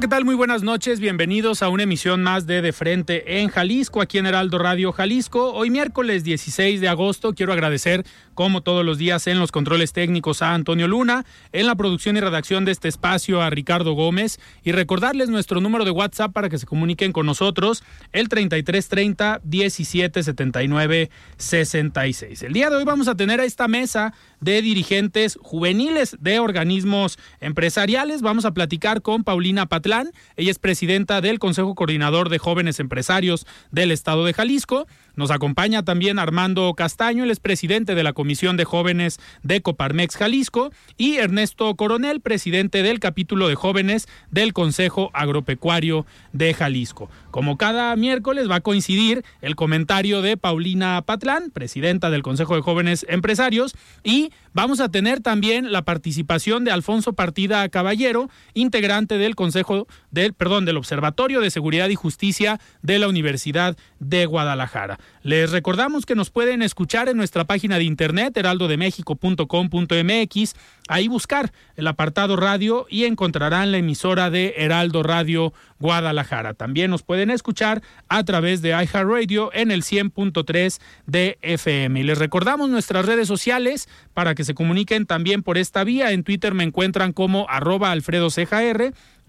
¿Qué tal? Muy buenas noches. Bienvenidos a una emisión más de De Frente en Jalisco, aquí en Heraldo Radio Jalisco. Hoy miércoles 16 de agosto quiero agradecer, como todos los días, en los controles técnicos a Antonio Luna, en la producción y redacción de este espacio a Ricardo Gómez y recordarles nuestro número de WhatsApp para que se comuniquen con nosotros, el 3330 1779 66. El día de hoy vamos a tener a esta mesa de dirigentes juveniles de organismos empresariales. Vamos a platicar con Paulina Patlán. Ella es presidenta del Consejo Coordinador de Jóvenes Empresarios del Estado de Jalisco. Nos acompaña también Armando Castaño, es presidente de la Comisión de Jóvenes de Coparmex Jalisco, y Ernesto Coronel, presidente del capítulo de jóvenes del Consejo Agropecuario de Jalisco. Como cada miércoles va a coincidir el comentario de Paulina Patlán, presidenta del Consejo de Jóvenes Empresarios, y vamos a tener también la participación de Alfonso Partida Caballero, integrante del Consejo del, perdón, del Observatorio de Seguridad y Justicia de la Universidad de Guadalajara. Les recordamos que nos pueden escuchar en nuestra página de internet heraldodemexico.com.mx, ahí buscar el apartado radio y encontrarán la emisora de Heraldo Radio Guadalajara. También nos pueden escuchar a través de iHeartRadio en el 100.3 de FM. Y les recordamos nuestras redes sociales para que se comuniquen también por esta vía. En Twitter me encuentran como arroba Alfredo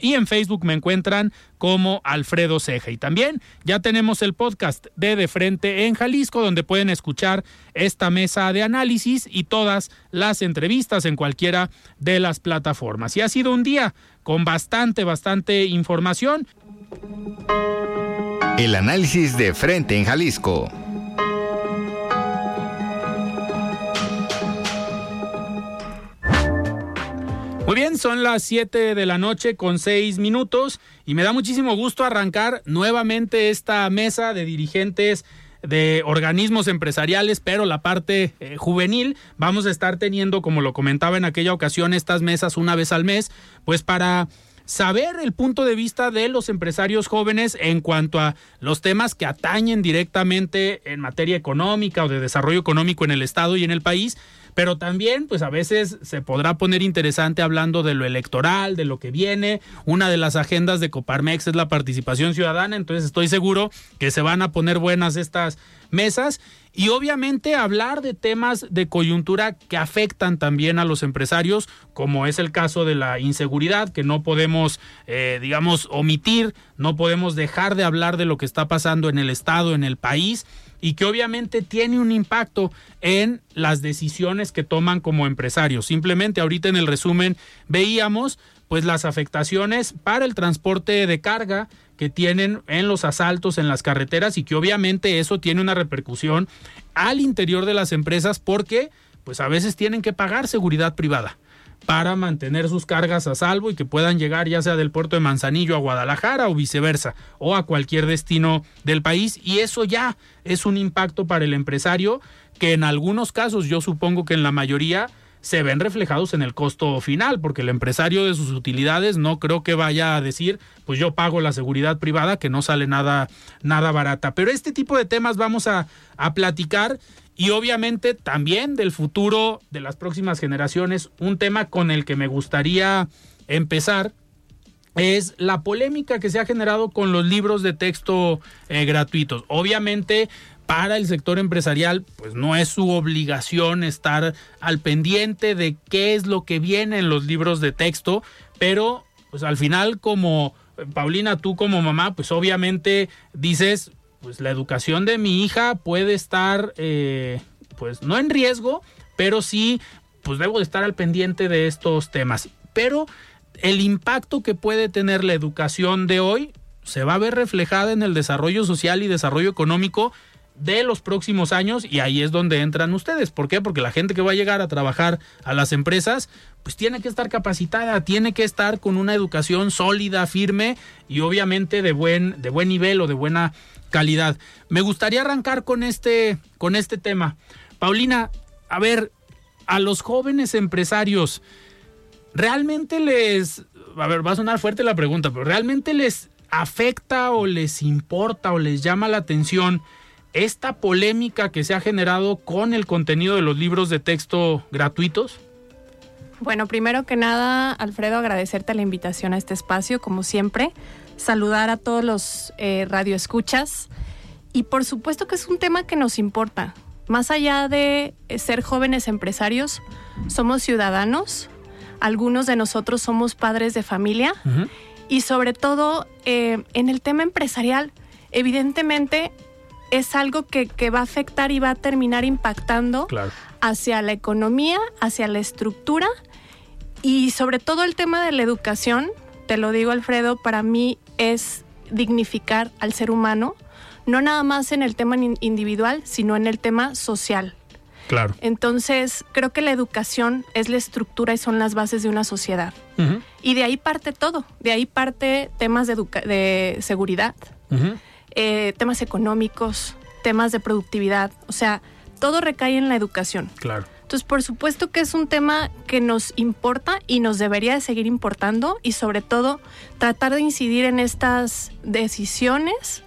y en Facebook me encuentran como Alfredo Ceja. Y también ya tenemos el podcast de De Frente en Jalisco, donde pueden escuchar esta mesa de análisis y todas las entrevistas en cualquiera de las plataformas. Y ha sido un día con bastante, bastante información. El análisis de Frente en Jalisco. Son las 7 de la noche con 6 minutos y me da muchísimo gusto arrancar nuevamente esta mesa de dirigentes de organismos empresariales, pero la parte eh, juvenil. Vamos a estar teniendo, como lo comentaba en aquella ocasión, estas mesas una vez al mes, pues para saber el punto de vista de los empresarios jóvenes en cuanto a los temas que atañen directamente en materia económica o de desarrollo económico en el Estado y en el país pero también pues a veces se podrá poner interesante hablando de lo electoral, de lo que viene. Una de las agendas de Coparmex es la participación ciudadana, entonces estoy seguro que se van a poner buenas estas mesas y obviamente hablar de temas de coyuntura que afectan también a los empresarios, como es el caso de la inseguridad, que no podemos, eh, digamos, omitir, no podemos dejar de hablar de lo que está pasando en el Estado, en el país y que obviamente tiene un impacto en las decisiones que toman como empresarios. Simplemente ahorita en el resumen veíamos pues las afectaciones para el transporte de carga que tienen en los asaltos en las carreteras y que obviamente eso tiene una repercusión al interior de las empresas porque pues a veces tienen que pagar seguridad privada para mantener sus cargas a salvo y que puedan llegar ya sea del puerto de Manzanillo a Guadalajara o viceversa o a cualquier destino del país y eso ya es un impacto para el empresario que en algunos casos yo supongo que en la mayoría se ven reflejados en el costo final, porque el empresario de sus utilidades no creo que vaya a decir, pues yo pago la seguridad privada, que no sale nada, nada barata. Pero este tipo de temas vamos a, a platicar y obviamente también del futuro de las próximas generaciones. Un tema con el que me gustaría empezar es la polémica que se ha generado con los libros de texto eh, gratuitos. Obviamente para el sector empresarial, pues no es su obligación estar al pendiente de qué es lo que viene en los libros de texto, pero pues al final como Paulina, tú como mamá, pues obviamente dices, pues la educación de mi hija puede estar, eh, pues no en riesgo, pero sí, pues debo de estar al pendiente de estos temas. Pero el impacto que puede tener la educación de hoy se va a ver reflejada en el desarrollo social y desarrollo económico de los próximos años y ahí es donde entran ustedes. ¿Por qué? Porque la gente que va a llegar a trabajar a las empresas, pues tiene que estar capacitada, tiene que estar con una educación sólida, firme y obviamente de buen, de buen nivel o de buena calidad. Me gustaría arrancar con este, con este tema. Paulina, a ver, a los jóvenes empresarios, ¿realmente les, a ver, va a sonar fuerte la pregunta, pero ¿realmente les afecta o les importa o les llama la atención? esta polémica que se ha generado con el contenido de los libros de texto gratuitos? Bueno, primero que nada, Alfredo, agradecerte la invitación a este espacio, como siempre, saludar a todos los eh, radioescuchas. Y por supuesto que es un tema que nos importa. Más allá de eh, ser jóvenes empresarios, somos ciudadanos, algunos de nosotros somos padres de familia. Y sobre todo eh, en el tema empresarial, evidentemente es algo que, va a afectar y va a terminar impactando hacia la economía, hacia la estructura y sobre todo el tema de la educación, te lo digo Alfredo, para mí es dignificar al ser humano, no nada más en el tema individual, sino en el tema social. Claro. Entonces, creo que la educación es la estructura y son las bases de una sociedad. Y de ahí parte todo. De ahí parte temas de, de seguridad, eh, temas económicos, temas de productividad, o sea, todo recae en la educación. Claro. Entonces, por supuesto que es un tema que nos importa y nos debería de seguir importando y sobre todo tratar de incidir en estas decisiones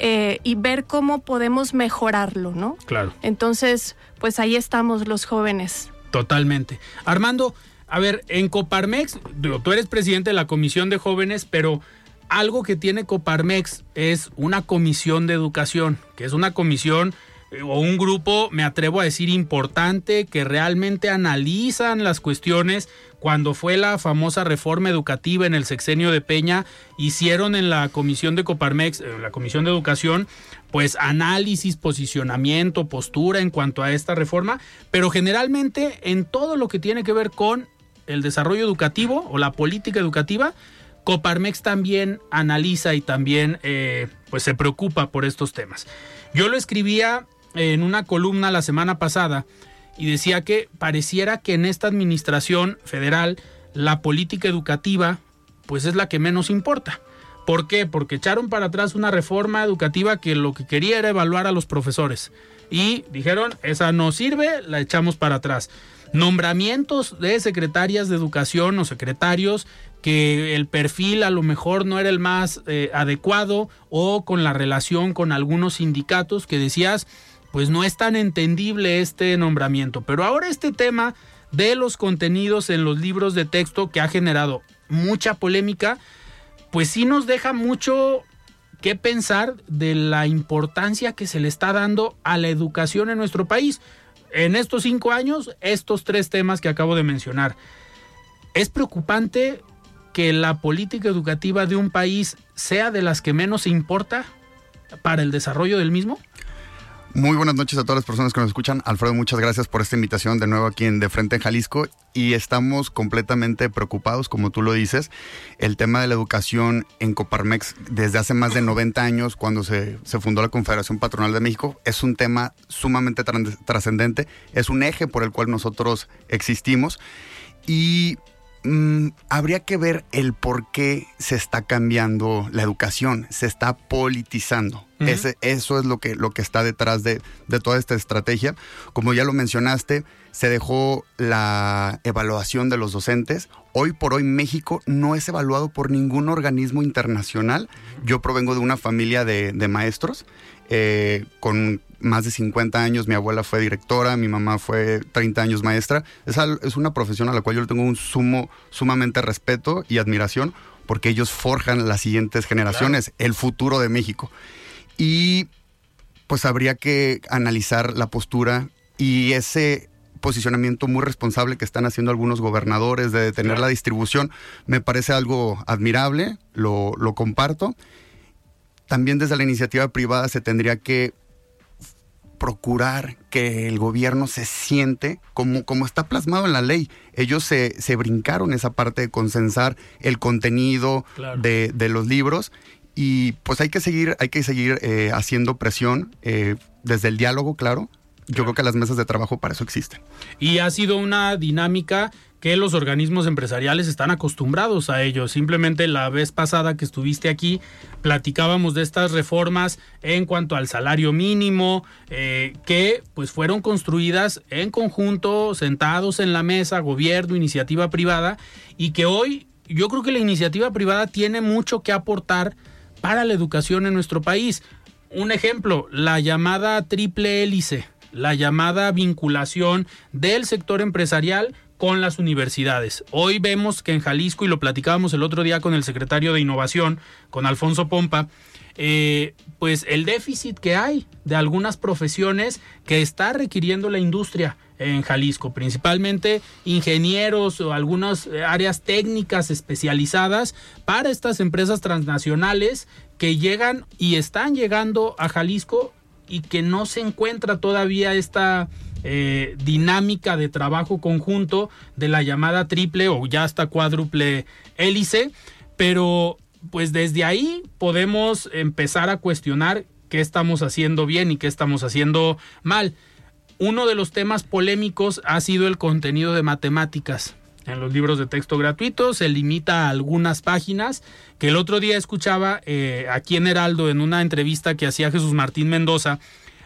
eh, y ver cómo podemos mejorarlo, ¿no? Claro. Entonces, pues ahí estamos los jóvenes. Totalmente. Armando, a ver, en Coparmex, tú eres presidente de la Comisión de Jóvenes, pero algo que tiene Coparmex es una comisión de educación, que es una comisión o un grupo, me atrevo a decir, importante, que realmente analizan las cuestiones. Cuando fue la famosa reforma educativa en el sexenio de Peña, hicieron en la comisión de Coparmex, en la comisión de educación, pues análisis, posicionamiento, postura en cuanto a esta reforma, pero generalmente en todo lo que tiene que ver con el desarrollo educativo o la política educativa, Coparmex también analiza y también eh, pues se preocupa por estos temas. Yo lo escribía en una columna la semana pasada y decía que pareciera que en esta administración federal la política educativa pues es la que menos importa. ¿Por qué? Porque echaron para atrás una reforma educativa que lo que quería era evaluar a los profesores. Y dijeron, esa no sirve, la echamos para atrás. Nombramientos de secretarias de educación o secretarios que el perfil a lo mejor no era el más eh, adecuado o con la relación con algunos sindicatos que decías, pues no es tan entendible este nombramiento. Pero ahora este tema de los contenidos en los libros de texto que ha generado mucha polémica, pues sí nos deja mucho que pensar de la importancia que se le está dando a la educación en nuestro país. En estos cinco años, estos tres temas que acabo de mencionar. Es preocupante que la política educativa de un país sea de las que menos importa para el desarrollo del mismo? Muy buenas noches a todas las personas que nos escuchan. Alfredo, muchas gracias por esta invitación de nuevo aquí en De Frente en Jalisco y estamos completamente preocupados, como tú lo dices. El tema de la educación en Coparmex desde hace más de 90 años, cuando se, se fundó la Confederación Patronal de México, es un tema sumamente trascendente, es un eje por el cual nosotros existimos y Mm, habría que ver el por qué se está cambiando la educación, se está politizando. eso es lo que, lo que está detrás de, de, toda esta estrategia. Como ya lo mencionaste, se dejó la evaluación de los docentes. Hoy por hoy México no es evaluado por ningún organismo internacional. Yo provengo de una familia de, de maestros eh, con más de 50 años, mi abuela fue directora, mi mamá fue 30 años maestra. Es, es una profesión a la cual yo le tengo un sumo, sumamente respeto y admiración porque ellos forjan las siguientes generaciones, el futuro de México. Y pues habría que analizar la postura y ese posicionamiento muy responsable que están haciendo algunos gobernadores de detener la distribución, me parece algo admirable, lo, lo comparto. También desde la iniciativa privada se tendría que procurar que el gobierno se siente como, como está plasmado en la ley. Ellos se, se brincaron esa parte de consensar el contenido de, de, los libros y pues hay que seguir, hay que seguir eh, haciendo presión eh, desde el diálogo, claro, yo creo que las mesas de trabajo para eso existen. Y ha sido una dinámica que los organismos empresariales están acostumbrados a ello. Simplemente la vez pasada que estuviste aquí platicábamos de estas reformas en cuanto al salario mínimo eh, que pues fueron construidas en conjunto, sentados en la mesa, gobierno, iniciativa privada y que hoy yo creo que la iniciativa privada tiene mucho que aportar para la educación en nuestro país. Un ejemplo, la llamada triple hélice la llamada vinculación del sector empresarial con las universidades. Hoy vemos que en Jalisco, y lo platicábamos el otro día con el secretario de Innovación, con Alfonso Pompa, eh, pues el déficit que hay de algunas profesiones que está requiriendo la industria en Jalisco, principalmente ingenieros o algunas áreas técnicas especializadas para estas empresas transnacionales que llegan y están llegando a Jalisco y que no se encuentra todavía esta eh, dinámica de trabajo conjunto de la llamada triple o ya hasta cuádruple hélice, pero pues desde ahí podemos empezar a cuestionar qué estamos haciendo bien y qué estamos haciendo mal. Uno de los temas polémicos ha sido el contenido de matemáticas en los libros de texto gratuitos, se limita a algunas páginas, que el otro día escuchaba eh, aquí en Heraldo en una entrevista que hacía Jesús Martín Mendoza,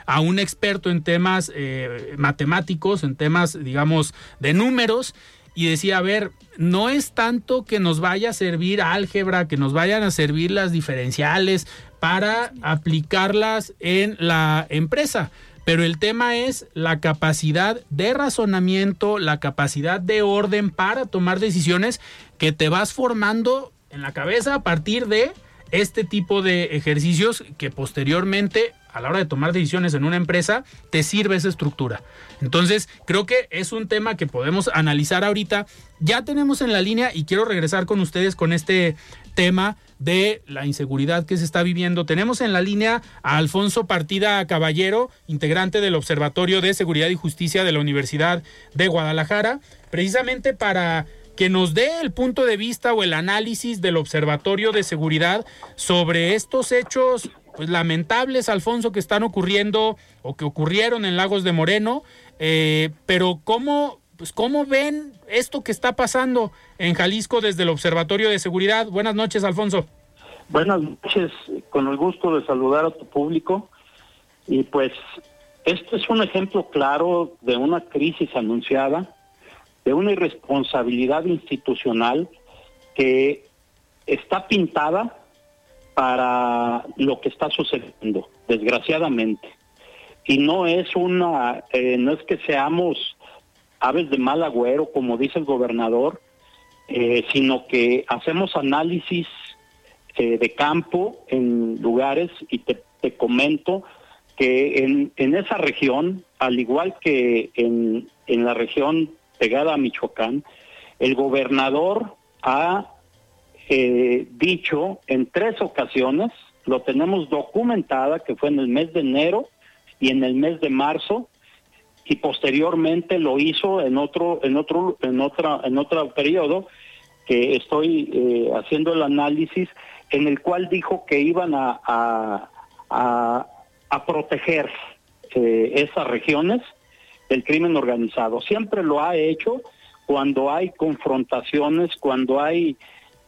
a un experto en temas eh, matemáticos, en temas, digamos, de números, y decía, a ver, no es tanto que nos vaya a servir álgebra, que nos vayan a servir las diferenciales para aplicarlas en la empresa, pero el tema es la capacidad de razonamiento, la capacidad de orden para tomar decisiones que te vas formando en la cabeza a partir de este tipo de ejercicios que posteriormente a la hora de tomar decisiones en una empresa te sirve esa estructura. Entonces, creo que es un tema que podemos analizar ahorita. Ya tenemos en la línea y quiero regresar con ustedes con este tema de la inseguridad que se está viviendo. Tenemos en la línea a Alfonso Partida Caballero, integrante del Observatorio de Seguridad y Justicia de la Universidad de Guadalajara, precisamente para que nos dé el punto de vista o el análisis del Observatorio de Seguridad sobre estos hechos pues lamentables, Alfonso, que están ocurriendo o que ocurrieron en Lagos de Moreno, eh, pero cómo pues cómo ven esto que está pasando en Jalisco desde el Observatorio de Seguridad. Buenas noches, Alfonso. Buenas noches, con el gusto de saludar a tu público. Y pues este es un ejemplo claro de una crisis anunciada, de una irresponsabilidad institucional que está pintada para lo que está sucediendo, desgraciadamente. Y no es una, eh, no es que seamos aves de mal agüero, como dice el gobernador, eh, sino que hacemos análisis eh, de campo en lugares y te, comento que en, en, esa región, al igual que en, en la región pegada a Michoacán, el gobernador ha eh, dicho en tres ocasiones, lo tenemos documentada, que fue en el mes de enero y en el mes de marzo, y posteriormente lo hizo en otro en otro en otra en otro periodo que estoy eh, haciendo el análisis en el cual dijo que iban a a, proteger eh, esas regiones del crimen organizado. Siempre lo ha hecho cuando hay confrontaciones cuando hay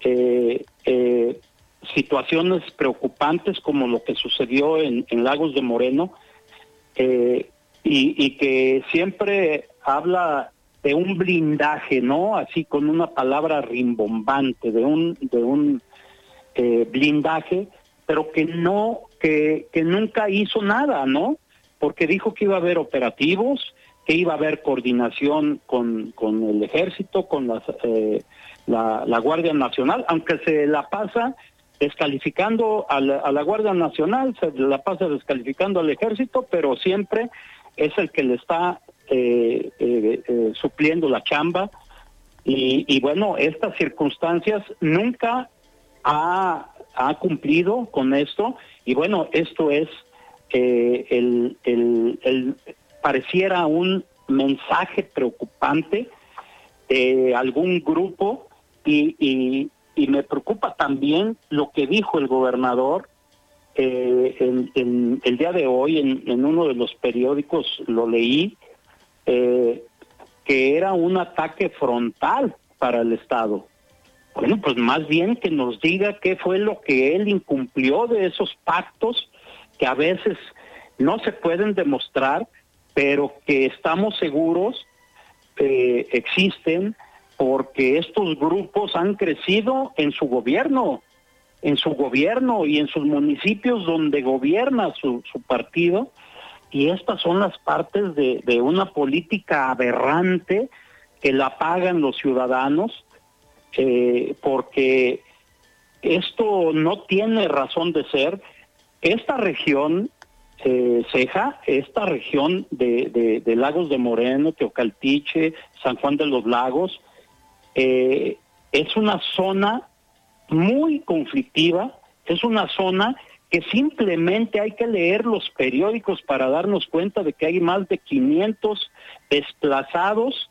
eh, situaciones preocupantes como lo que sucedió en, Lagos de Moreno eh, y, que siempre habla de un blindaje, ¿no? Así con una palabra rimbombante, de un, de un eh, blindaje, pero que no, que, que nunca hizo nada, ¿no? Porque dijo que iba a haber operativos, que iba a haber coordinación con, con el ejército, con las, eh, la, la Guardia Nacional, aunque se la pasa descalificando a la, Guardia Nacional, se la pasa descalificando al ejército, pero siempre es el que le está eh, eh, eh, supliendo la chamba. Y, bueno, estas circunstancias nunca ha, cumplido con esto. Y bueno, esto es el, el, pareciera un mensaje preocupante de algún grupo y, me preocupa también lo que dijo el gobernador eh, el día de hoy en, uno de los periódicos lo leí eh, que era un ataque frontal para el Estado. Bueno, pues más bien que nos diga qué fue lo que él incumplió de esos pactos que a veces no se pueden demostrar, pero que estamos seguros eh, existen porque estos grupos han crecido en su gobierno, en su gobierno y en sus municipios donde gobierna su, partido, y estas son las partes de, una política aberrante que la pagan los ciudadanos, eh, porque esto no tiene razón de ser. Esta región, eh, Ceja, esta región de, de Lagos de Moreno, Teocaltiche, San Juan de los Lagos, eh, es una zona muy conflictiva, es una zona que simplemente hay que leer los periódicos para darnos cuenta de que hay más de 500 desplazados,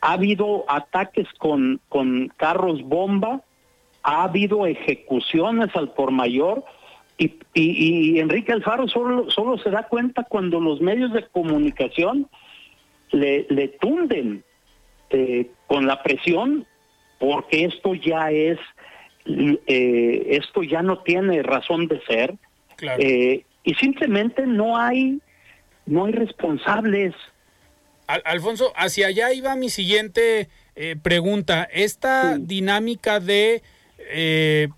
ha habido ataques con, con carros bomba, ha habido ejecuciones al por mayor, y, y, Enrique Alfaro solo, solo se da cuenta cuando los medios de comunicación le, le tunden eh, con la presión, porque esto ya es, eh, esto ya no tiene razón de ser, eh, y simplemente no hay, no hay responsables. Alfonso, hacia allá iba mi siguiente pregunta. Esta dinámica de,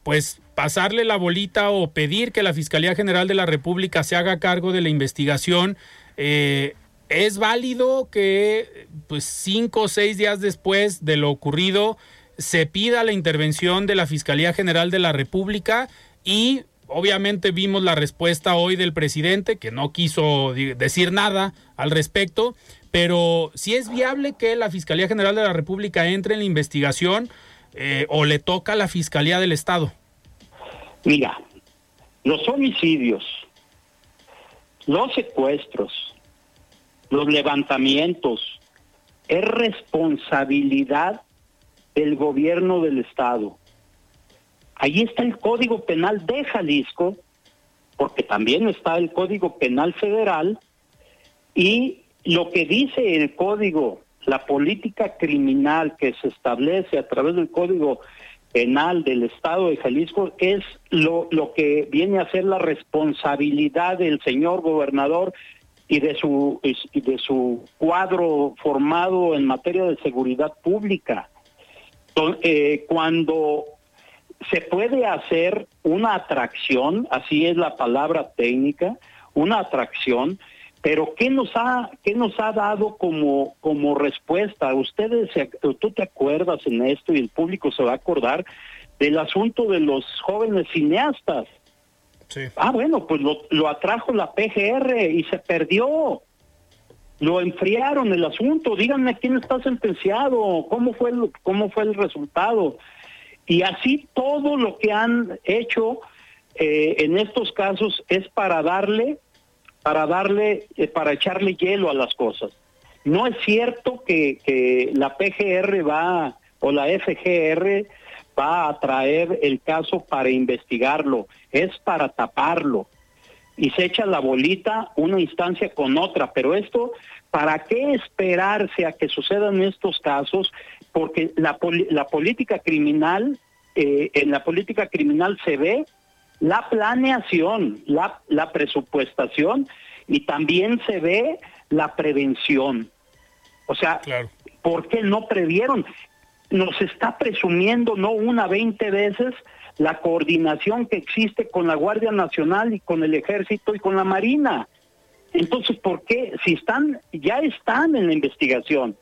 pues, pasarle la bolita o pedir que la Fiscalía General de la República se haga cargo de la investigación, eh, ¿Es válido que pues cinco o seis días después de lo ocurrido se pida la intervención de la Fiscalía General de la República y obviamente vimos la respuesta hoy del presidente que no quiso decir nada al respecto, pero si es viable que la Fiscalía General de la República entre en la investigación eh, o le toca a la Fiscalía del Estado. Mira, los homicidios, los secuestros, los levantamientos, es responsabilidad del gobierno del Estado. Ahí está el Código Penal de Jalisco, porque también está el Código Penal Federal, y lo que dice el Código, la política criminal que se establece a través del Código Penal del Estado de Jalisco es lo, lo que viene a ser la responsabilidad del señor gobernador y de su de su cuadro formado en materia de seguridad pública. Eh, cuando se puede hacer una atracción, así es la palabra técnica, una atracción, pero ¿qué nos ha, qué nos ha dado como, como respuesta? Ustedes, tú te acuerdas en esto y el público se va a acordar del asunto de los jóvenes cineastas Ah, bueno, pues lo, atrajo la PGR y se perdió. Lo enfriaron el asunto. Díganme quién está sentenciado, cómo fue el, cómo fue el resultado. Y así todo lo que han hecho eh, en estos casos es para darle, para darle, eh, para echarle hielo a las cosas. No es cierto que, que la PGR va o la FGR va a traer el caso para investigarlo, es para taparlo. Y se echa la bolita una instancia con otra, pero esto, ¿para qué esperarse a que sucedan estos casos? Porque la, la política criminal, eh, en la política criminal se ve la planeación, la, la presupuestación y también se ve la prevención. O sea, ¿por qué no previeron? Nos está presumiendo no una, veinte veces la coordinación que existe con la Guardia Nacional y con el Ejército y con la Marina. Entonces, ¿por qué? Si están, ya están en la investigación,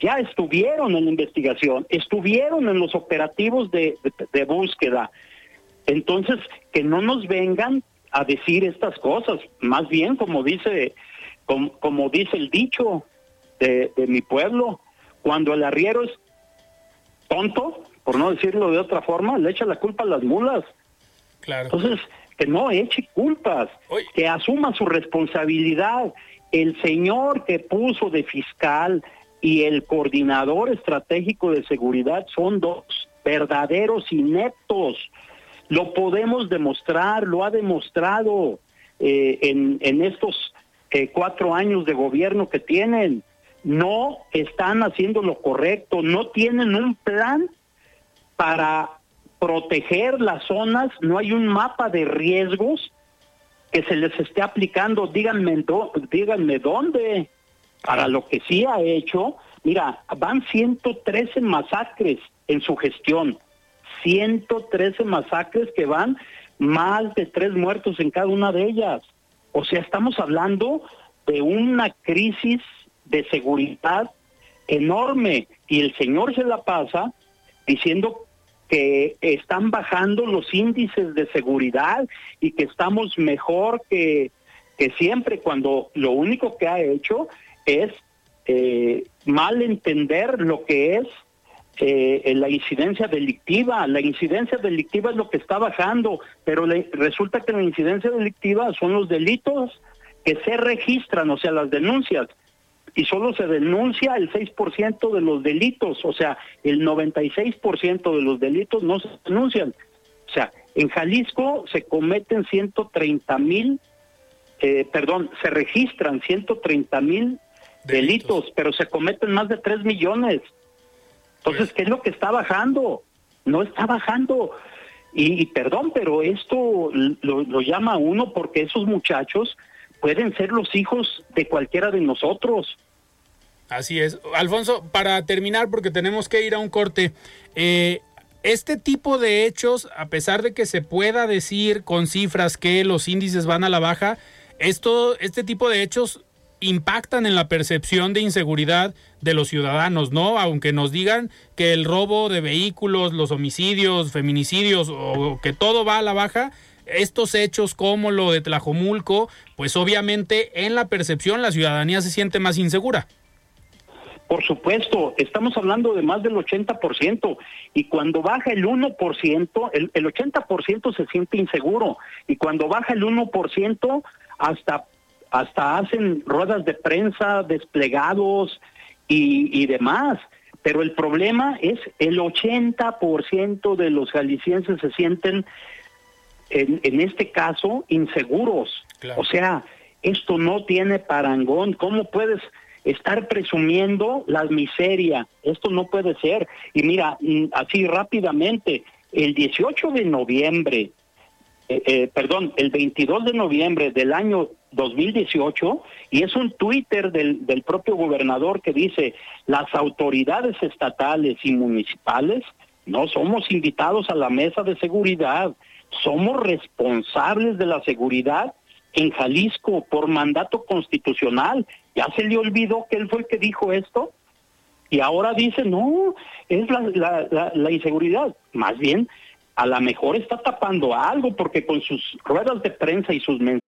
ya estuvieron en la investigación, estuvieron en los operativos de, búsqueda. Entonces, que no nos vengan a decir estas cosas, más bien como dice, como, dice el dicho de, de mi pueblo, cuando el arriero es tonto, por no decirlo de otra forma, le echa la culpa a las mulas. Claro. Entonces, que no eche culpas, que asuma su responsabilidad. El señor que puso de fiscal y el coordinador estratégico de seguridad son dos verdaderos ineptos. Lo podemos demostrar, lo ha demostrado eh, en, en, estos eh, cuatro años de gobierno que tienen. No están haciendo lo correcto, no tienen un plan para proteger las zonas, no hay un mapa de riesgos que se les esté aplicando, díganme, díganme dónde, para lo que sí ha hecho, mira, van 113 masacres en su gestión, 113 masacres que van más de tres muertos en cada una de ellas. O sea, estamos hablando de una crisis de seguridad enorme y el señor se la pasa diciendo que están bajando los índices de seguridad y que estamos mejor que, que siempre cuando lo único que ha hecho es eh, mal entender lo que es eh, la incidencia delictiva. La incidencia delictiva es lo que está bajando, pero resulta que la incidencia delictiva son los delitos que se registran, o sea, las denuncias y solo se denuncia el 6% de los delitos, o sea, el 96% de los delitos no se denuncian. O sea, en Jalisco se cometen 130 mil, eh, perdón, se registran 130 mil delitos. pero se cometen más de 3 millones. Entonces, ¿qué es lo que está bajando? No está bajando. Y, perdón, pero esto lo, lo llama uno porque esos muchachos pueden ser los hijos de cualquiera de nosotros. Así es. Alfonso, para terminar, porque tenemos que ir a un corte, eh, este tipo de hechos, a pesar de que se pueda decir con cifras que los índices van a la baja, esto, este tipo de hechos impactan en la percepción de inseguridad de los ciudadanos, ¿no? Aunque nos digan que el robo de vehículos, los homicidios, feminicidios o que todo va a la baja, estos hechos como lo de Tlajomulco, pues obviamente en la percepción la ciudadanía se siente más insegura. Por supuesto, estamos hablando de más del 80% y cuando baja el 1%, el, el 80% se siente inseguro y cuando baja el 1% hasta, hasta hacen ruedas de prensa, desplegados y, demás. Pero el problema es el 80% de los jaliscienses se sienten, en, en este caso, inseguros. O sea, esto no tiene parangón. ¿Cómo puedes estar presumiendo la miseria. Esto no puede ser. Y mira, mm, así rápidamente, el 18 de noviembre, eh, eh, perdón, el 22 de noviembre del año 2018, y es un Twitter del, del propio gobernador que dice, las autoridades estatales y municipales no somos invitados a la mesa de seguridad, somos responsables de la seguridad en Jalisco por mandato constitucional. Ya se le olvidó que él fue el que dijo esto y ahora dice, no, es la, inseguridad. Más bien, a lo mejor está tapando algo porque con sus ruedas de prensa y sus mensajes.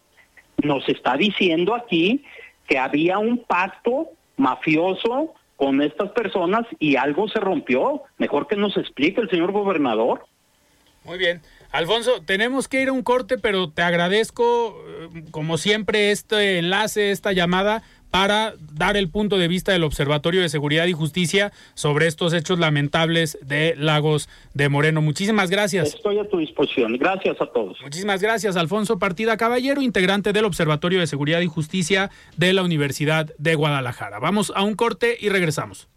Nos está diciendo aquí que había un pacto mafioso con estas personas y algo se rompió. Mejor que nos explique el señor gobernador. Muy bien. Alfonso, tenemos que ir a un corte, pero te agradezco, eh, como siempre, este enlace, esta llamada, para dar el punto de vista del Observatorio de Seguridad y Justicia sobre estos hechos lamentables de Lagos de Moreno. Muchísimas gracias. Estoy a tu disposición. Gracias a todos. Muchísimas gracias, Alfonso Partida Caballero, integrante del Observatorio de Seguridad y Justicia de la Universidad de Guadalajara. Vamos a un corte y regresamos.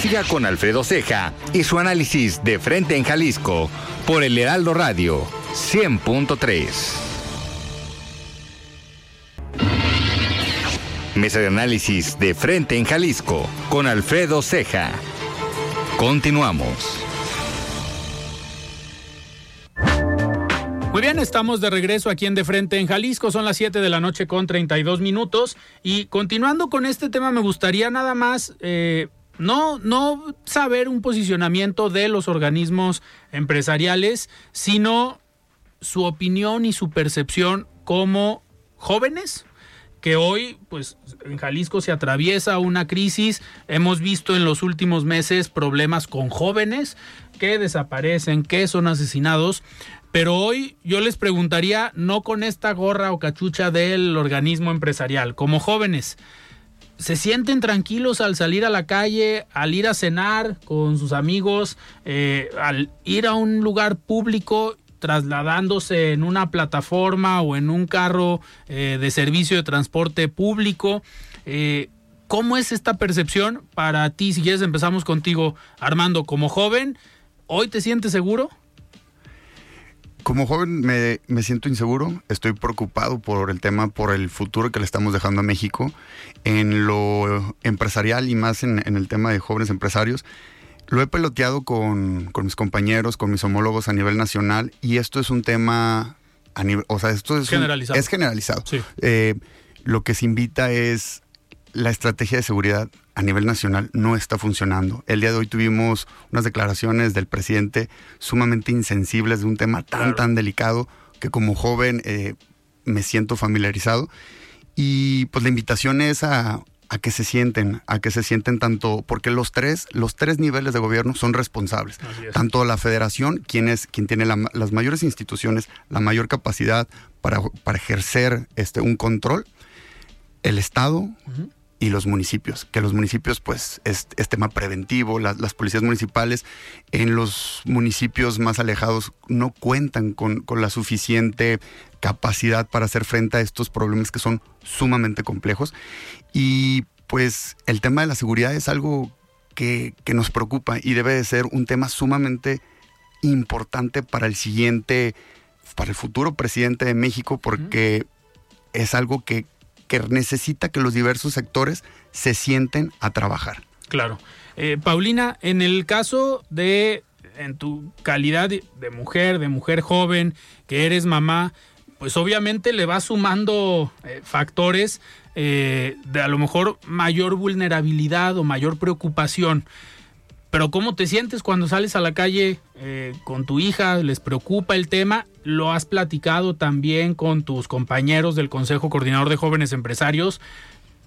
Siga con Alfredo Ceja y su análisis de frente en Jalisco por el Heraldo Radio 100.3. Mesa de análisis de frente en Jalisco con Alfredo Ceja. Continuamos. Muy bien, estamos de regreso aquí en De Frente en Jalisco. Son las 7 de la noche con 32 minutos. Y continuando con este tema, me gustaría nada más eh, no, no saber un posicionamiento de los organismos empresariales, sino su opinión y su percepción como jóvenes que hoy, pues, en Jalisco se atraviesa una crisis. Hemos visto en los últimos meses problemas con jóvenes que desaparecen, que son asesinados. Pero hoy yo les preguntaría, no con esta gorra o cachucha del organismo empresarial, como jóvenes, ¿se sienten tranquilos al salir a la calle, al ir a cenar con sus amigos, eh, al ir a un lugar público trasladándose en una plataforma o en un carro eh, de servicio de transporte público. Eh, ¿Cómo es esta percepción para ti? Si quieres empezamos contigo, Armando, como joven, ¿hoy te sientes seguro? Como joven me, me, siento inseguro, estoy preocupado por el tema, por el futuro que le estamos dejando a México en lo empresarial y más en, en el tema de jóvenes empresarios. Lo he peloteado con, mis compañeros, con mis homólogos a nivel nacional y esto es un tema, a nivel, o sea, esto es generalizado. es generalizado. Eh, lo que se invita es la estrategia de seguridad a nivel nacional no está funcionando. El día de hoy tuvimos unas declaraciones del presidente sumamente insensibles de un tema tan, tan delicado que como joven eh, me siento familiarizado. Y pues la invitación es a, a que se sienten, a que se sienten tanto, porque los tres, los tres niveles de gobierno son responsables. Tanto la federación, quien es, quien tiene las mayores instituciones, la mayor capacidad para, para ejercer este, un control, el Estado y los municipios, que los municipios pues es, tema preventivo, las, las, policías municipales en los municipios más alejados no cuentan con, con la suficiente capacidad para hacer frente a estos problemas que son sumamente complejos. Y pues el tema de la seguridad es algo que, nos preocupa y debe de ser un tema sumamente importante para el siguiente, para el futuro presidente de México, porque es algo que, que necesita que los diversos sectores se sienten a trabajar. Claro. Eh, Paulina, en el caso de, en tu calidad de mujer, de mujer joven, que eres mamá, pues obviamente le va sumando eh, factores eh, de a lo mejor mayor vulnerabilidad o mayor preocupación. Pero ¿cómo te sientes cuando sales a la calle eh, con tu hija? ¿Les preocupa el tema? ¿Lo has platicado también con tus compañeros del Consejo Coordinador de Jóvenes Empresarios?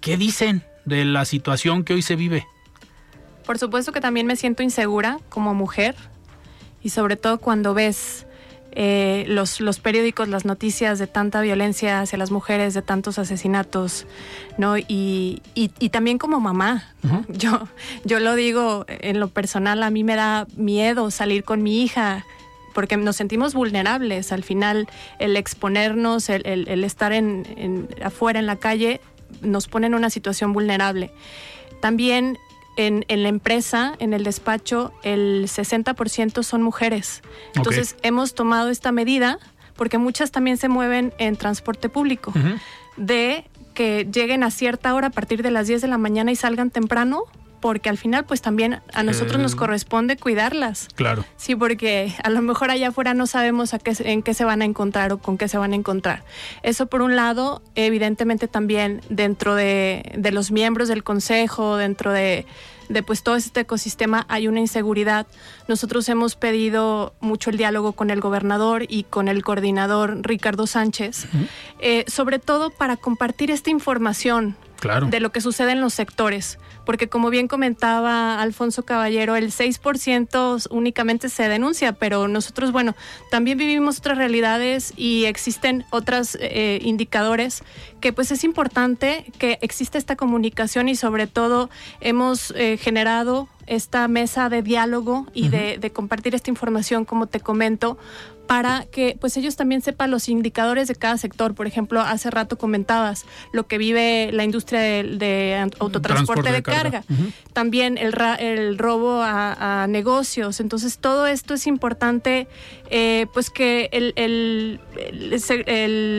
¿Qué dicen de la situación que hoy se vive? Por supuesto que también me siento insegura como mujer y sobre todo cuando ves eh, los, los periódicos, las noticias de tanta violencia hacia las mujeres, de tantos asesinatos, ¿no? Y, y, también como mamá, yo, yo lo digo en lo personal, a mí me da miedo salir con mi hija porque nos sentimos vulnerables. Al final, el exponernos, el, el, estar en, afuera en la calle, nos pone en una situación vulnerable. También en, la empresa, en el despacho, el 60% son mujeres. Entonces hemos tomado esta medida porque muchas también se mueven en transporte público, de que lleguen a cierta hora a partir de las 10 de la mañana y salgan temprano porque al final pues también a nosotros nos corresponde cuidarlas. Claro. Sí, porque a lo mejor allá afuera no sabemos a qué, en qué se van a encontrar o con qué se van a encontrar. Eso por un lado, evidentemente también dentro de, de los miembros del consejo, dentro de de pues todo este ecosistema hay una inseguridad. Nosotros hemos pedido mucho el diálogo con el gobernador y con el coordinador Ricardo Sánchez, eh, sobre todo para compartir esta información claro. de lo que sucede en los sectores, porque como bien comentaba Alfonso Caballero, el 6% únicamente se denuncia, pero nosotros, bueno, también vivimos otras realidades y existen otros eh, indicadores que pues es importante que exista esta comunicación y sobre todo hemos eh, generado esta mesa de diálogo y de, de compartir esta información, como te comento, para que pues ellos también sepan los indicadores de cada sector. Por ejemplo, hace rato comentabas lo que vive la industria de, de autotransporte Transporte de de carga, también el, ra- el robo a, a negocios. Entonces, todo esto es importante, eh, pues que el, el-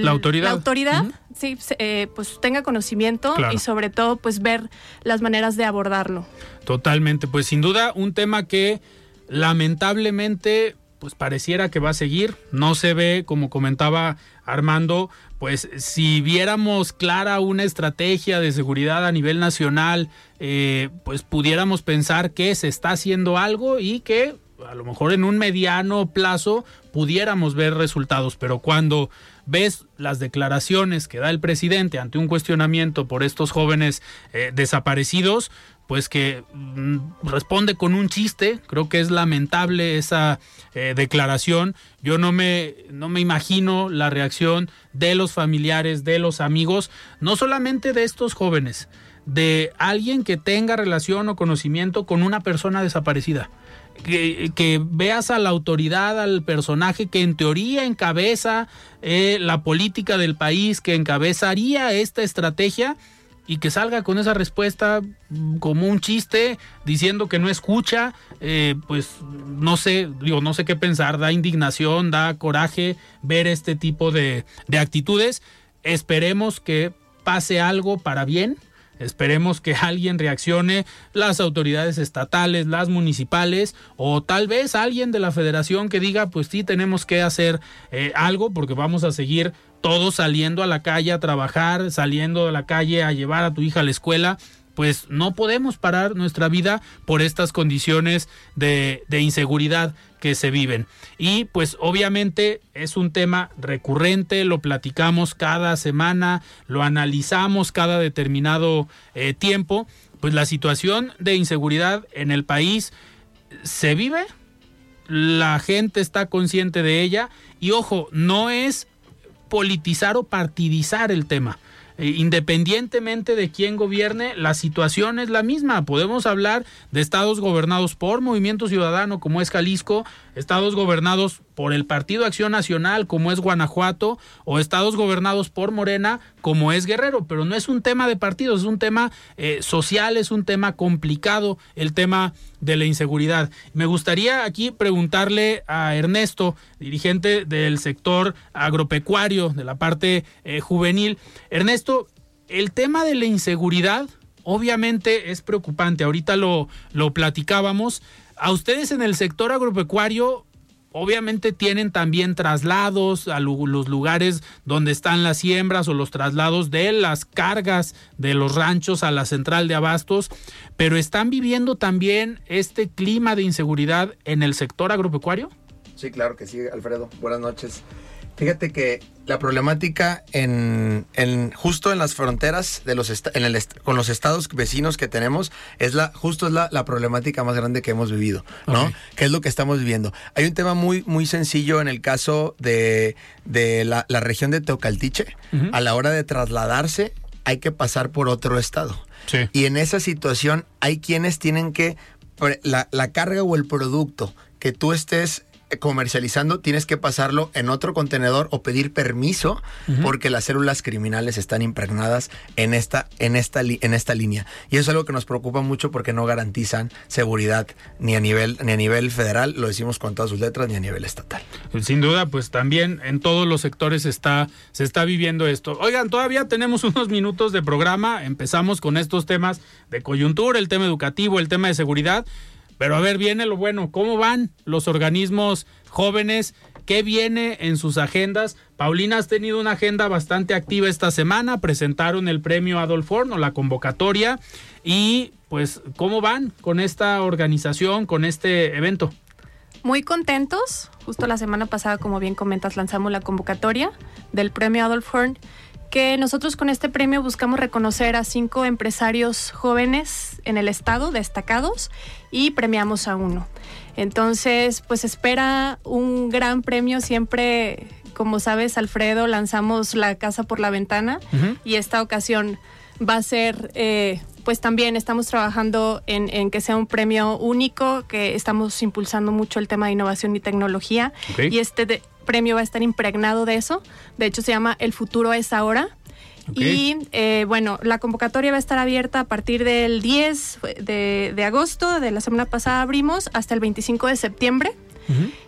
La autoridad. la autoridad. Sí, se- eh, pues tenga conocimiento Claro. y sobre todo, pues ver las maneras de abordarlo. Totalmente, pues sin duda un tema que lamentablemente pues pareciera que va a seguir, no se ve como comentaba Armando, pues si viéramos clara una estrategia de seguridad a nivel nacional, eh, pues pudiéramos pensar que se está haciendo algo y que a lo mejor en un mediano plazo pudiéramos ver resultados, pero cuando ves las declaraciones que da el presidente ante un cuestionamiento por estos jóvenes eh, desaparecidos, pues que mm, responde con un chiste, creo que es lamentable esa eh, declaración, yo no me, no me imagino la reacción de los familiares, de los amigos, no solamente de estos jóvenes, de alguien que tenga relación o conocimiento con una persona desaparecida. Que, que veas a la autoridad, al personaje que en teoría encabeza eh, la política del país, que encabezaría esta estrategia y que salga con esa respuesta mm, como un chiste, diciendo que no escucha, eh, pues no sé, digo, no sé qué pensar, da indignación, da coraje ver este tipo de, de actitudes. Esperemos que pase algo para bien. Esperemos que alguien reaccione, las autoridades estatales, las municipales o tal vez alguien de la federación que diga, pues sí, tenemos que hacer eh, algo porque vamos a seguir todos saliendo a la calle a trabajar, saliendo de la calle a llevar a tu hija a la escuela. Pues no podemos parar nuestra vida por estas condiciones de, de inseguridad que se viven. Y pues obviamente es un tema recurrente, lo platicamos cada semana, lo analizamos cada determinado eh, tiempo. Pues la situación de inseguridad en el país se vive, la gente está consciente de ella y ojo, no es politizar o partidizar el tema. Eh, independientemente de quién gobierne, la situación es la misma. Podemos hablar de estados gobernados por Movimiento Ciudadano, como es Jalisco, estados gobernados por el Partido Acción Nacional, como es Guanajuato, o estados gobernados por Morena, como es Guerrero. Pero no es un tema de partidos, es un tema eh, social, es un tema complicado, el tema de la inseguridad. Me gustaría aquí preguntarle a Ernesto, dirigente del sector agropecuario, de la parte eh, juvenil. Ernesto, el tema de la inseguridad obviamente es preocupante. Ahorita lo, lo platicábamos. A ustedes en el sector agropecuario obviamente tienen también traslados a los lugares donde están las siembras o los traslados de las cargas de los ranchos a la central de abastos, pero están viviendo también este clima de inseguridad en el sector agropecuario. Sí, claro que sí, Alfredo. Buenas noches. Fíjate que la problemática en, en justo en las fronteras de los en el con los estados vecinos que tenemos es la justo es la, la problemática más grande que hemos vivido, ¿no? Ok. ¿Qué es lo que estamos viviendo? Hay un tema muy muy sencillo en el caso de, de la, la región de Teocaltiche. A la hora de trasladarse hay que pasar por otro estado. Sí. Y en esa situación hay quienes tienen que, la, la carga o el producto que tú estés comercializando, tienes que pasarlo en otro contenedor o pedir permiso porque las células criminales están impregnadas en esta, en, esta li- en esta línea. Y eso es algo que nos preocupa mucho porque no garantizan seguridad ni a nivel, ni a nivel federal, lo decimos con todas sus letras, ni a nivel estatal. Sin duda, pues también en todos los sectores está, se está viviendo esto. Oigan, todavía tenemos unos minutos de programa. Empezamos con estos temas de coyuntura, el tema educativo, el tema de seguridad. Pero a ver, viene lo bueno. ¿Cómo van los organismos jóvenes? ¿Qué viene en sus agendas? Paulina, has tenido una agenda bastante activa esta semana. Presentaron el premio Adolf Horno, la convocatoria. Y pues, ¿cómo van con esta organización, con este evento? Muy contentos. Justo la semana pasada, como bien comentas, lanzamos la convocatoria del premio Adolf Horn. que nosotros con este premio buscamos reconocer a cinco empresarios jóvenes en el estado destacados y premiamos a uno. Entonces, pues espera un gran premio siempre. Como sabes, Alfredo, lanzamos la casa por la ventana y esta ocasión va a ser, eh, pues también estamos trabajando en, en, que sea un premio único, que estamos impulsando mucho el tema de innovación y tecnología. Y este de- premio va a estar impregnado de eso. De hecho, se llama El futuro es ahora. Y eh, bueno, la convocatoria va a estar abierta a partir del 10 de, de agosto, de la semana pasada abrimos, hasta el 25 de septiembre.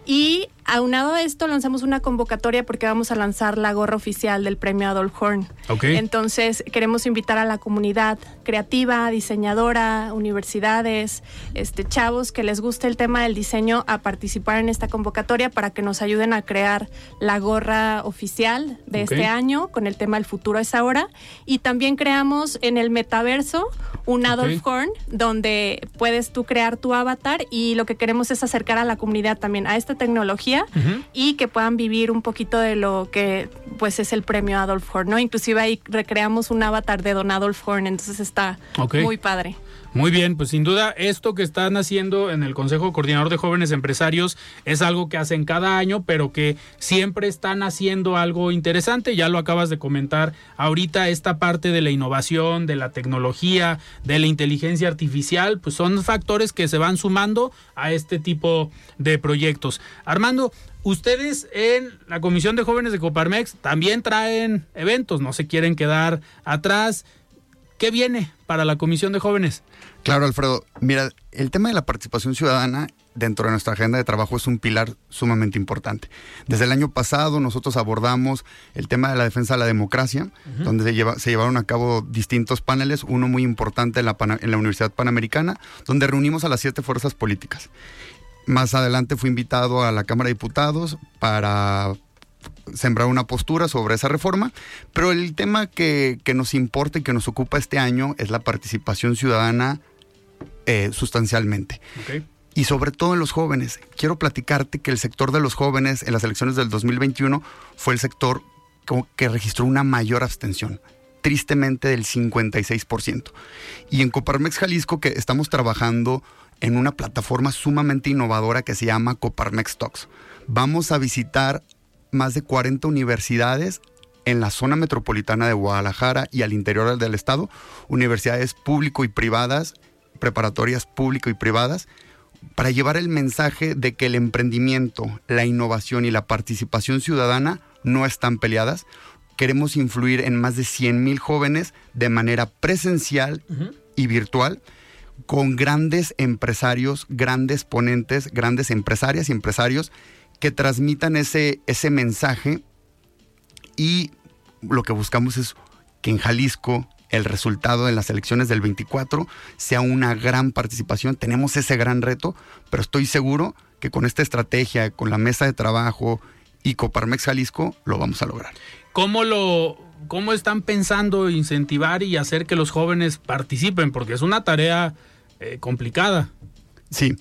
Y aunado a esto, lanzamos una convocatoria porque vamos a lanzar la gorra oficial del premio Adolf Horn. Entonces, queremos invitar a la comunidad creativa, diseñadora, universidades, este, chavos que les guste el tema del diseño a participar en esta convocatoria para que nos ayuden a crear la gorra oficial de este año con el tema El futuro es ahora. Y también creamos en el metaverso un Adolf. Horn donde puedes tú crear tu avatar y lo que queremos es acercar a la comunidad también a esta tecnología Y que puedan vivir un poquito de lo que pues es el premio Adolf Horn, ¿no? Inclusive ahí recreamos un avatar de Don Adolf Horn, entonces está muy padre. Muy bien, pues sin duda esto que están haciendo en el Consejo Coordinador de Jóvenes Empresarios es algo que hacen cada año, pero que siempre están haciendo algo interesante. Ya lo acabas de comentar ahorita, esta parte de la innovación, de la tecnología, de la inteligencia artificial, pues son factores que se van sumando a este tipo de proyectos. Armando, ustedes en la Comisión de Jóvenes de Coparmex también traen eventos, no se quieren quedar atrás. ¿Qué viene para la Comisión de Jóvenes? Claro, Alfredo. Mira, el tema de la participación ciudadana dentro de nuestra agenda de trabajo es un pilar sumamente importante. Desde el año pasado nosotros abordamos el tema de la defensa de la democracia, donde se, lleva- se llevaron a cabo distintos paneles, uno muy importante en la, Pana- en la Universidad Panamericana, donde reunimos a las siete fuerzas políticas. Más adelante fui invitado a la Cámara de Diputados para sembrar una postura sobre esa reforma, pero el tema que, que nos importa y que nos ocupa este año es la participación ciudadana eh, sustancialmente. Y sobre todo en los jóvenes. Quiero platicarte que el sector de los jóvenes en las elecciones del 2021 fue el sector como que registró una mayor abstención, tristemente del 56%. Y en Coparmex Jalisco que estamos trabajando en una plataforma sumamente innovadora que se llama Coparmex Talks. Vamos a visitar más de 40 universidades en la zona metropolitana de Guadalajara y al interior del estado, universidades público y privadas, preparatorias público y privadas, para llevar el mensaje de que el emprendimiento, la innovación y la participación ciudadana no están peleadas. Queremos influir en más de 100 mil jóvenes de manera presencial y virtual con grandes empresarios, grandes ponentes, grandes empresarias y empresarios que transmitan ese, ese mensaje y lo que buscamos es que en Jalisco el resultado de las elecciones del 24 sea una gran participación. Tenemos ese gran reto, pero estoy seguro que con esta estrategia, con la mesa de trabajo y Coparmex Jalisco, lo vamos a lograr. ¿Cómo lo cómo están pensando incentivar y hacer que los jóvenes participen? Porque es una tarea eh, complicada. Sí,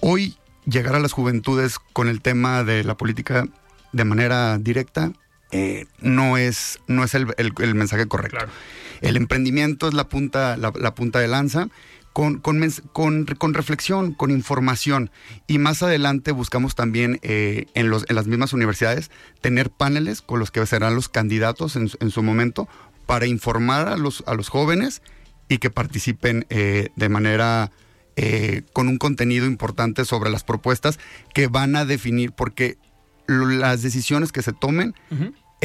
hoy llegar a las juventudes con el tema de la política de manera directa eh, no es, no es el, el- el mensaje correcto. Claro. El emprendimiento es la punta, la, la punta de lanza. Con, con, con- con reflexión, con información. Y más adelante buscamos también eh, en, los, en las mismas universidades tener paneles con los que serán los candidatos en, su- en su momento para informar a los, a los jóvenes y que participen eh, de manera eh, con un contenido importante sobre las propuestas que van a definir, porque lo- las decisiones que se tomen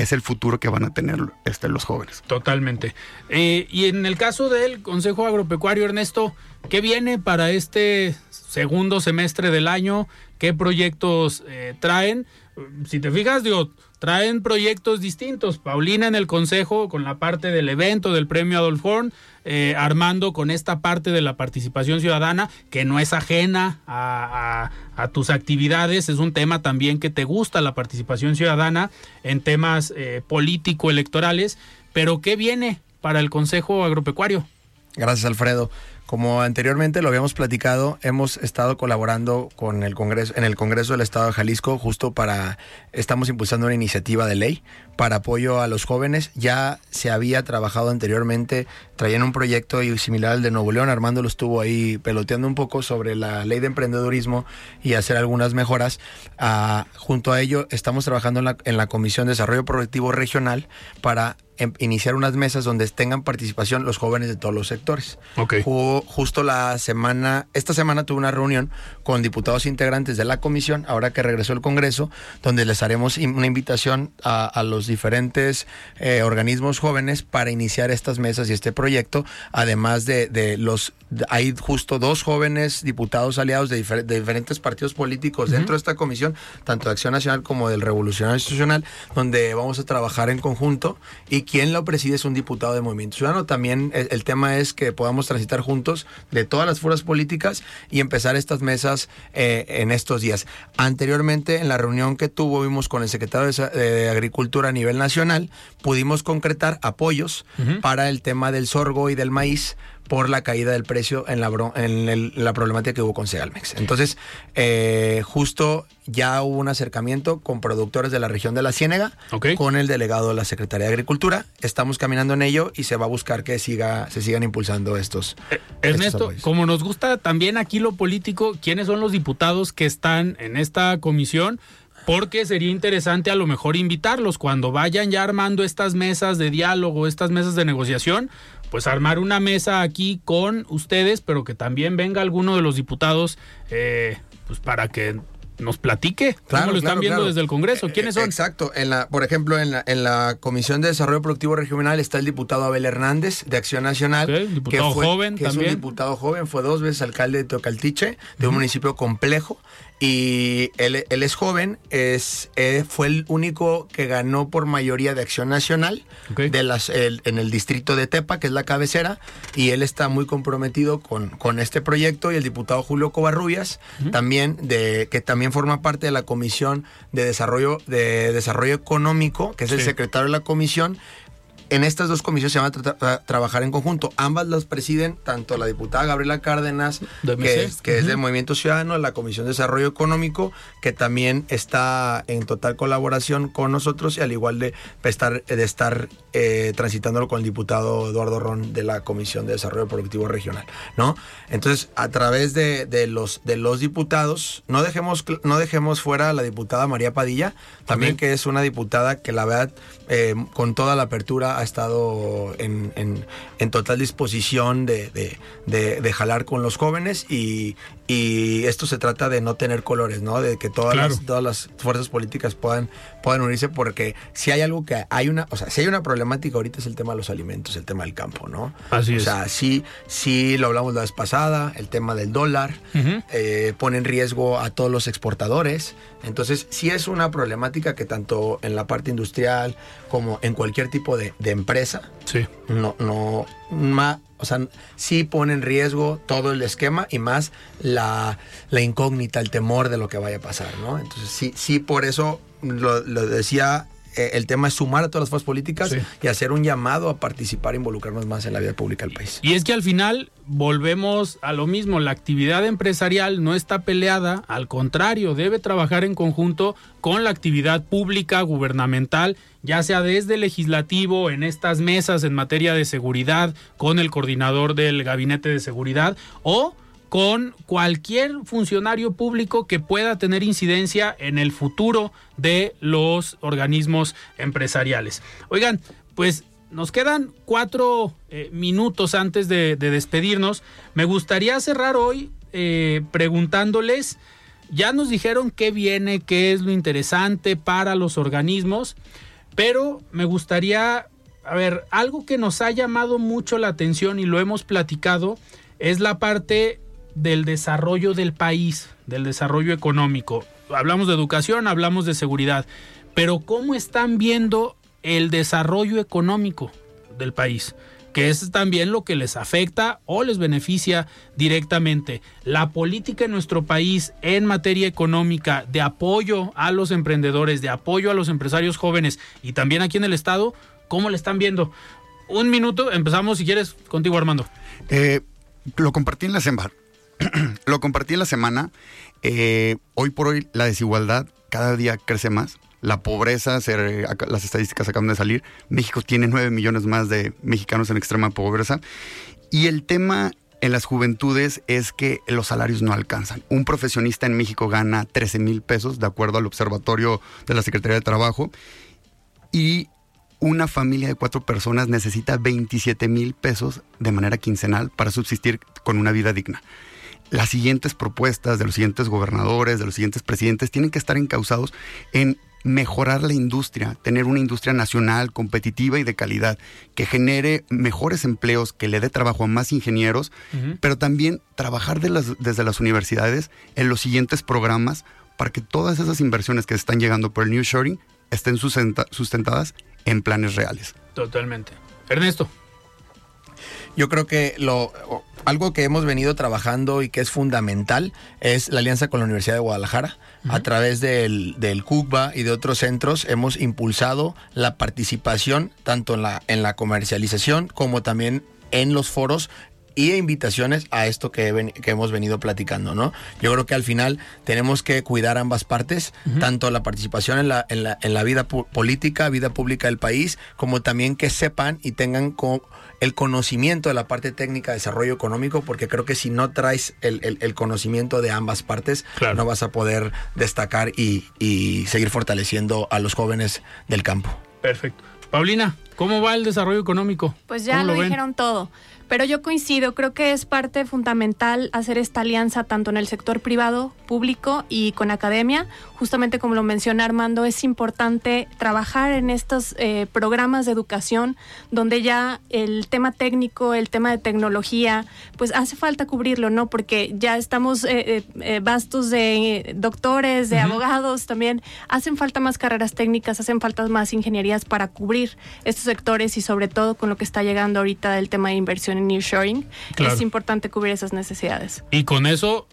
es el futuro que van a tener este, los jóvenes. Totalmente. Eh, y en el caso del Consejo Agropecuario, Ernesto, ¿qué viene para este segundo semestre del año? ¿Qué proyectos eh, traen? Si te fijas, digo, traen proyectos distintos. Paulina en el Consejo con la parte del evento del premio Adolf Horn, eh, Armando con esta parte de la participación ciudadana, que no es ajena a, tus actividades, es un tema también que te gusta la participación ciudadana en temas eh, político-electorales, pero ¿qué viene para el Consejo Agropecuario? Gracias, Alfredo. Como anteriormente lo habíamos platicado, hemos estado colaborando con el Congreso, en el Congreso del Estado de Jalisco, justo para, estamos impulsando una iniciativa de ley para apoyo a los jóvenes. Ya se había trabajado anteriormente, traían un proyecto similar al de Nuevo León, Armando lo estuvo ahí peloteando un poco sobre la ley de emprendedurismo y hacer algunas mejoras. Ah, junto a ello, estamos trabajando en la, en la Comisión de Desarrollo Productivo Regional para em, iniciar unas mesas donde tengan participación los jóvenes de todos los sectores. Ok. Hubo justo la semana, esta semana tuve una reunión con diputados integrantes de la comisión, ahora que regresó el Congreso, donde les haremos una invitación a, a los diferentes eh, organismos jóvenes para iniciar estas mesas y este proyecto, además de, de los, hay justo dos jóvenes diputados aliados de, difer- de diferentes partidos políticos dentro de esta comisión, tanto de Acción Nacional como del Revolucionario Institucional, donde vamos a trabajar en conjunto y quien lo preside es un diputado de Movimiento Ciudadano. También el, el tema es que podamos transitar juntos de todas las fuerzas políticas y empezar estas mesas eh, en estos días. Anteriormente, en la reunión que tuvimos con el secretario de, de Agricultura a nivel nacional, pudimos concretar apoyos para el tema del sorgo y del maíz por la caída del precio en la, en el- la problemática que hubo con Segalmex. Entonces, eh, justo ya hubo un acercamiento con productores de la región de la Ciénega, con el delegado de la Secretaría de Agricultura. Estamos caminando en ello y se va a buscar que siga, se sigan impulsando estos. estos Ernesto, apoyos. como nos gusta también aquí lo político, ¿quiénes son los diputados que están en esta comisión? Porque sería interesante a lo mejor invitarlos cuando vayan ya armando estas mesas de diálogo, estas mesas de negociación, pues armar una mesa aquí con ustedes, pero que también venga alguno de los diputados, eh, pues para que nos platique cómo lo están claro, viendo claro. desde el Congreso. ¿Quiénes Eh, son? Exacto. En la, por ejemplo, en la, en la Comisión de Desarrollo Productivo Regional está el diputado Abel Hernández de Acción Nacional. Ok, diputado joven que es también. un diputado joven, fue dos veces alcalde de Tocaltiche, de un municipio complejo. Y él, él es joven, es, eh, fue el único que ganó por mayoría de Acción Nacional de las, el- en el distrito de Tepa, que es la cabecera, y él está muy comprometido con, con este proyecto. Y el diputado Julio Covarrubias, también de, que también forma parte de la Comisión de Desarrollo, de Desarrollo Económico, que es el secretario de la comisión. En estas dos comisiones se van a tra- tra- trabajar en conjunto. Ambas las presiden tanto la diputada Gabriela Cárdenas, que, es, del Movimiento Ciudadano, la Comisión de Desarrollo Económico, que también está en total colaboración con nosotros y al igual de estar, de estar eh, transitándolo con el diputado Eduardo Ron de la Comisión de Desarrollo Productivo Regional, ¿no? Entonces, a través de, de los, de los diputados, no dejemos, no dejemos fuera a la diputada María Padilla, también que es una diputada que la verdad, eh, con toda la apertura, ha estado en, en- total disposición de, de- de- de jalar con los jóvenes y, y esto se trata de no tener colores, ¿no? De que todas, Claro. las, todas las fuerzas políticas puedan, puedan unirse porque si hay algo que hay una, o sea, si hay una problemática ahorita es el tema de los alimentos, el tema del campo, ¿no? Así o es. sea, sí, sí lo hablamos la vez pasada, el tema del dólar, eh, pone en riesgo a todos los exportadores. Entonces, sí es una problemática que tanto en la parte industrial como en cualquier tipo de, de empresa, Sí. no, no, ma- o sea, sí pone en riesgo todo el esquema y más la, la incógnita, el temor de lo que vaya a pasar, ¿no? Entonces, sí, sí, por eso lo, lo decía, eh, el tema es sumar a todas las fuerzas políticas Sí. y hacer un llamado a participar e involucrarnos más en la vida pública del país. Y es que al final volvemos a lo mismo, la actividad empresarial no está peleada, al contrario, debe trabajar en conjunto con la actividad pública, gubernamental, ya sea desde el legislativo, en estas mesas en materia de seguridad, con el coordinador del gabinete de seguridad o con cualquier funcionario público que pueda tener incidencia en el futuro de los organismos empresariales. Oigan, pues nos quedan cuatro eh, minutos antes de, de despedirnos. Me gustaría cerrar hoy eh, preguntándoles, ya nos dijeron qué viene, qué es lo interesante para los organismos, pero me gustaría, a ver, algo que nos ha llamado mucho la atención y lo hemos platicado, es la parte del desarrollo del país, del desarrollo económico. Hablamos de educación, hablamos de seguridad, pero ¿cómo están viendo el desarrollo económico del país? que es también lo que les afecta o les beneficia directamente. La política en nuestro país en materia económica de apoyo a los emprendedores, de apoyo a los empresarios jóvenes y también aquí en el Estado, ¿cómo le están viendo? Un minuto, empezamos si quieres contigo Armando. Eh, Lo compartí en la semana. lo compartí en la semana. Eh, hoy por hoy la desigualdad cada día crece más. La pobreza, las estadísticas acaban de salir. México tiene 9 millones más de mexicanos en extrema pobreza. Y el tema en las juventudes es que los salarios no alcanzan. Un profesionista en México gana 13 mil pesos, de acuerdo al observatorio de la Secretaría de Trabajo. Y una familia de cuatro personas necesita 27 mil pesos de manera quincenal para subsistir con una vida digna las siguientes propuestas de los siguientes gobernadores, de los siguientes presidentes, tienen que estar encausados en mejorar la industria, tener una industria nacional competitiva y de calidad, que genere mejores empleos, que le dé trabajo a más ingenieros, pero también trabajar desde las universidades en los siguientes programas para que todas esas inversiones que están llegando por el New Shoring estén sustentadas en planes reales. Totalmente. Ernesto. Yo creo que lo algo que hemos venido trabajando y que es fundamental es la alianza con la Universidad de Guadalajara. A través del, del CUCBA y de otros centros hemos impulsado la participación tanto en la, en la comercialización como también en los foros y invitaciones a esto que, que, hemos venido platicando, ¿no? Yo creo que al final tenemos que cuidar ambas partes, tanto la participación en la, en la, en la vida política, vida pública del país, como también que sepan y tengan el conocimiento de la parte técnica de desarrollo económico, porque creo que si no traes el, conocimiento de ambas partes, no vas a poder destacar y, y seguir fortaleciendo a los jóvenes del campo. Perfecto. Paulina, ¿cómo va el desarrollo económico? Pues ya lo, dijeron todo. Pero yo coincido, creo que es parte fundamental hacer esta alianza tanto en el sector privado, público y con academia. Justamente como lo menciona Armando, es importante trabajar en estos eh, programas de educación donde ya el tema técnico, el tema de tecnología, pues hace falta cubrirlo, ¿no? Porque ya estamos eh, eh, bastos de doctores, de abogados también. Hacen falta más carreras técnicas, hacen falta más ingenierías para cubrir estos sectores y sobre todo con lo que está llegando ahorita del tema de inversión en nearshoring, es importante cubrir esas necesidades. Y con eso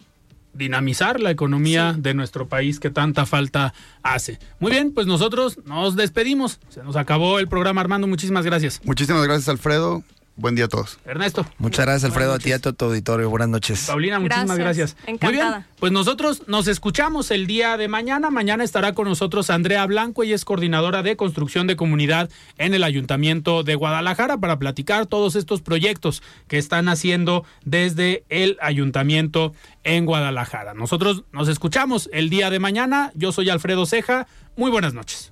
dinamizar la economía de nuestro país que tanta falta hace. Muy bien, pues nosotros nos despedimos. Se nos acabó el programa, Armando. Muchísimas gracias. Muchísimas gracias, Alfredo. Buen día a todos. Ernesto. Muchas gracias, Alfredo, a ti y a todo tu auditorio. Buenas noches. Paulina, muchísimas gracias. Encantada. Muy bien, pues nosotros nos escuchamos el día de mañana. Mañana estará con nosotros Andrea Blanco, y es coordinadora de construcción de comunidad en el Ayuntamiento de Guadalajara para platicar todos estos proyectos que están haciendo desde el Ayuntamiento en Guadalajara. Nosotros nos escuchamos el día de mañana. Yo soy Alfredo Ceja. Muy buenas noches.